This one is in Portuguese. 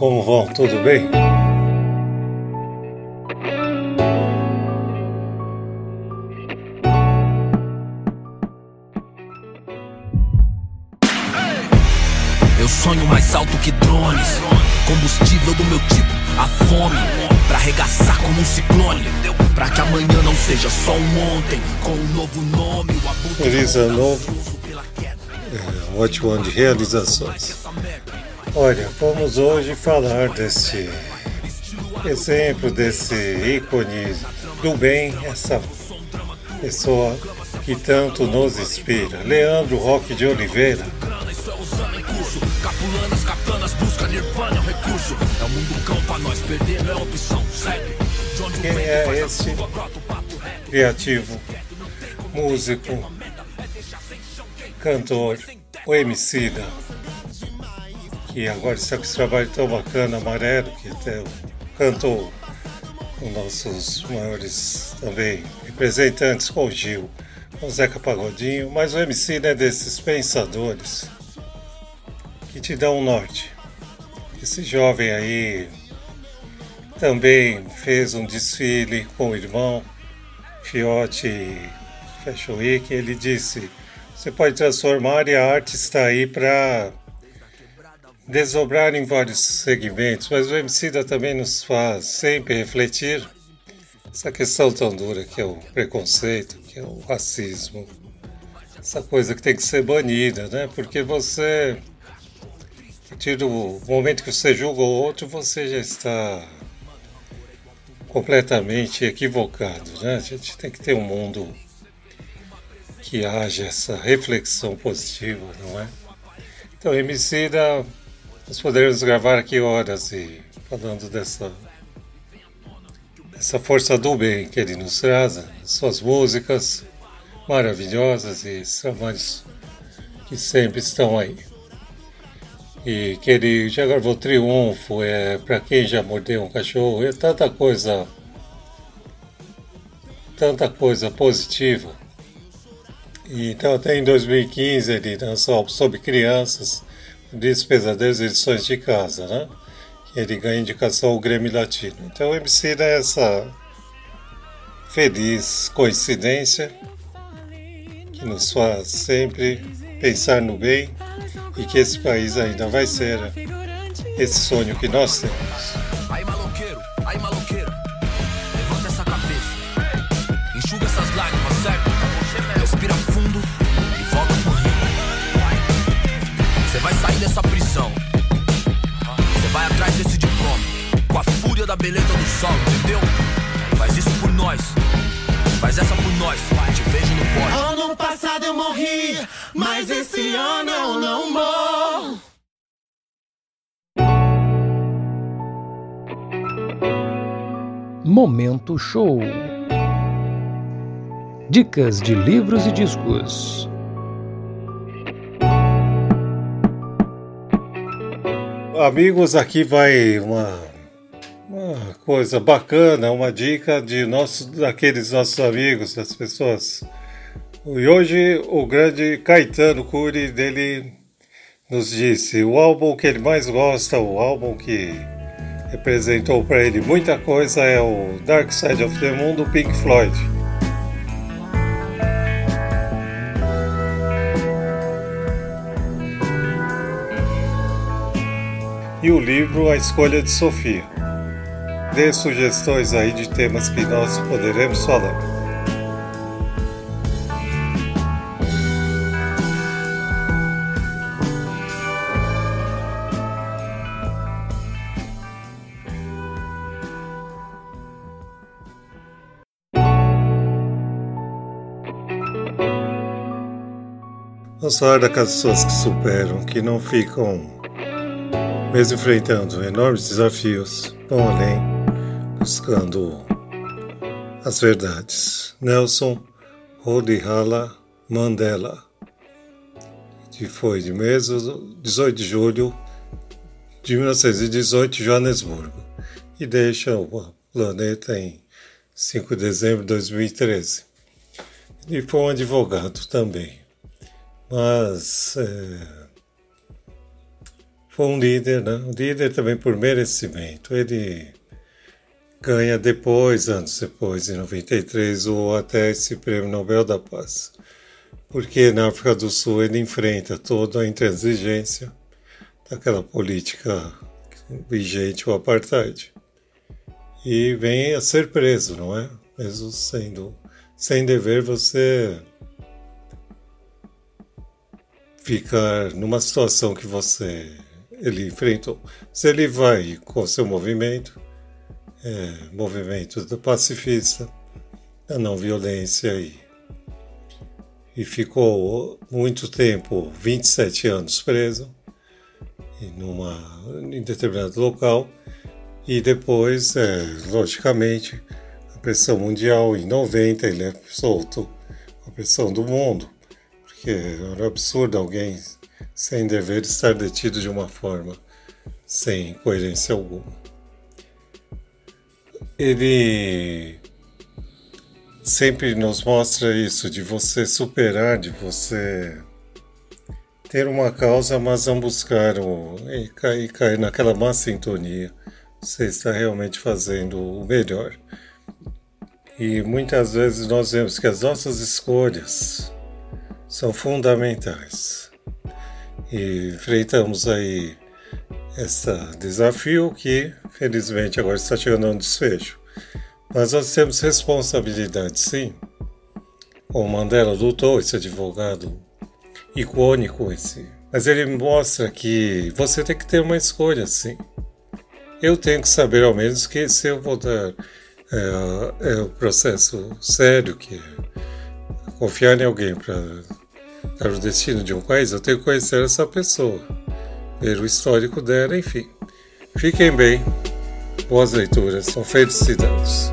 como vão? Tudo bem? Eu sonho mais alto que drones. Combustível do meu tipo, a fome. Pra arregaçar como um ciclone. Pra que amanhã não seja só um ontem. Com um novo nome, o abuso. Feliz ano novo. É, um ótimo ano de realizações. Olha, vamos hoje falar desse exemplo, desse ícone do bem, essa pessoa que tanto nos inspira. Leandro Roque de Oliveira. Quem é esse criativo, músico, cantor, o Emicida, que agora está com esse trabalho tão bacana, amarelo, que até cantou com nossos maiores também representantes, com o Gil, com o Zeca Pagodinho, mas o Emicida é desses pensadores que te dão um norte. Esse jovem aí também fez um desfile com o irmão, Fiote Fashion Week, ele disse: você pode transformar e a arte está aí para desdobrar em vários segmentos, mas o Emicida também nos faz sempre refletir essa questão tão dura que é o preconceito, que é o racismo, essa coisa que tem que ser banida, né? Porque você, a partir do momento que você julga o outro, você já está completamente equivocado, né? A gente tem que ter um mundo que haja essa reflexão positiva, não é? Então, Emicida, nós poderíamos gravar aqui horas e falando dessa essa força do bem que ele nos traz, suas músicas maravilhosas e trabalhos que sempre estão aí. E que ele já gravou Triunfo, é para quem já mordeu um cachorro, é tanta coisa, tanta coisa positiva. E, então, até em 2015 ele lançou sobre crianças, Diz Pesadelos e Edições de Casa, né? Ele ganha indicação ao Grêmio Latino. Então, o MC é essa feliz coincidência que nos faz sempre pensar no bem e que esse país ainda vai ser esse sonho que nós temos. Aí maloqueiro, aí maloqueiro vai sair dessa prisão Você vai atrás desse diploma Com a fúria da beleza do sol, entendeu? Faz isso por nós Faz essa por nós Te vejo no pódio Ano passado eu morri, mas esse ano eu não morro. Momento Show. Dicas de livros e discos. Amigos, aqui vai uma, uma coisa bacana, uma dica de nossos, daqueles nossos amigos, das pessoas. E hoje o grande Caetano Cury dele nos disse o álbum que ele mais gosta, o álbum que representou para ele muita coisa é o Dark Side of the Moon do Pink Floyd. E o livro A Escolha de Sofia. Dê sugestões aí de temas que nós poderemos falar. Vamos falar daquelas pessoas que superam, que não ficam, mesmo enfrentando enormes desafios, vão além, buscando as verdades. Nelson Rolihala Mandela, que foi de mesmo 18 de julho de 1918 em Joanesburgo, e deixa o planeta em 5 de dezembro de 2013. E foi um advogado também mas é, foi um líder, né? Um líder também por merecimento. Ele ganha depois, anos depois, em 93, ou até esse Prêmio Nobel da Paz. Porque na África do Sul ele enfrenta toda a intransigência daquela política vigente, o apartheid. E vem a ser preso, não é? Mesmo sendo sem dever, você ficar numa situação que você ele enfrentou. Se ele vai com seu movimento, é, movimento do pacifista, da não violência e, e ficou muito tempo, 27 anos preso numa, em determinado local e depois, é, logicamente, a pressão mundial em 90 ele é solto, a pressão do mundo, porque era absurdo alguém sem dever estar detido de uma forma sem coerência alguma ele sempre nos mostra isso, de você superar, de você ter uma causa, mas não buscar o, e, cair, cair naquela má sintonia. Você está realmente fazendo o melhor. E muitas vezes nós vemos que as nossas escolhas são fundamentais. E enfrentamos aí esse desafio que, felizmente, agora está chegando a um desfecho. Mas nós temos responsabilidade, sim. O Mandela lutou, esse advogado icônico, esse. Mas ele mostra que você tem que ter uma escolha, sim. Eu tenho que saber, ao menos, que se eu vou dar é, é um processo sério, que é confiar em alguém para dar o destino de um país, eu tenho que conhecer essa pessoa ver o histórico dela, enfim. Fiquem bem, boas leituras, são felicidades.